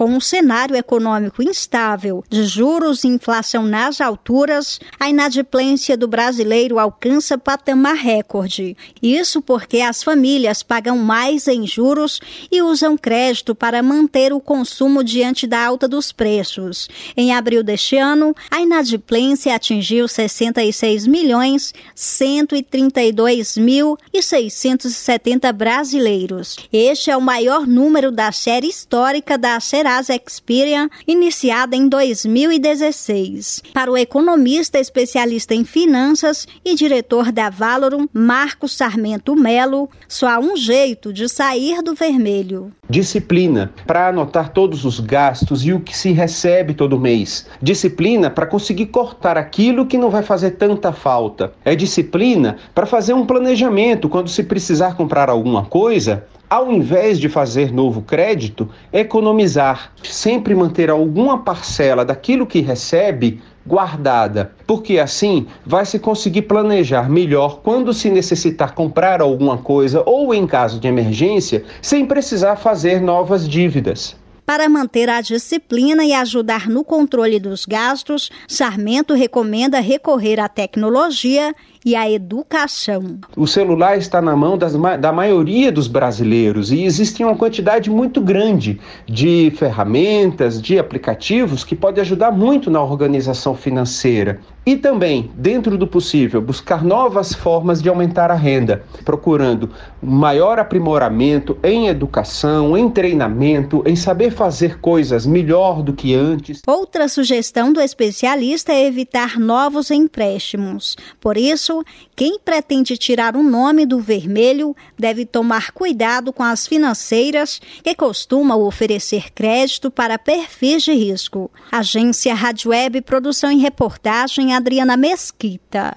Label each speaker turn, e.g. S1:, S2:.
S1: Com um cenário econômico instável, de juros e inflação nas alturas, a inadimplência do brasileiro alcança patamar recorde. Isso porque as famílias pagam mais em juros e usam crédito para manter o consumo diante da alta dos preços. Em abril deste ano, a inadimplência atingiu 66 milhões 132 mil e 670 brasileiros. Este é o maior número da série histórica da Serasa Serasa Experian, iniciada em 2016. Para o economista especialista em finanças e diretor da Valorum, Marcos Sarmento Melo, só há um jeito de sair do vermelho.
S2: Disciplina para anotar todos os gastos e o que se recebe todo mês. Disciplina para conseguir cortar aquilo que não vai fazer tanta falta. É disciplina para fazer um planejamento quando se precisar comprar alguma coisa, ao invés de fazer novo crédito, economizar, sempre manter alguma parcela daquilo que recebe guardada, porque assim vai se conseguir planejar melhor quando se necessitar comprar alguma coisa ou em caso de emergência, sem precisar fazer novas dívidas.
S1: Para manter a disciplina e ajudar no controle dos gastos, Sarmento recomenda recorrer à tecnologia e à educação.
S2: O celular está na mão das, da maioria dos brasileiros e existe uma quantidade muito grande de ferramentas, de aplicativos que pode ajudar muito na organização financeira. E também, dentro do possível, buscar novas formas de aumentar a renda, procurando maior aprimoramento em educação, em treinamento, em saber fazer coisas melhor do que antes.
S1: Outra sugestão do especialista é evitar novos empréstimos. Por isso, quem pretende tirar o nome do vermelho deve tomar cuidado com as financeiras que costumam oferecer crédito para perfis de risco. Agência Rádio Web Produção e Reportagem Adriana Mesquita.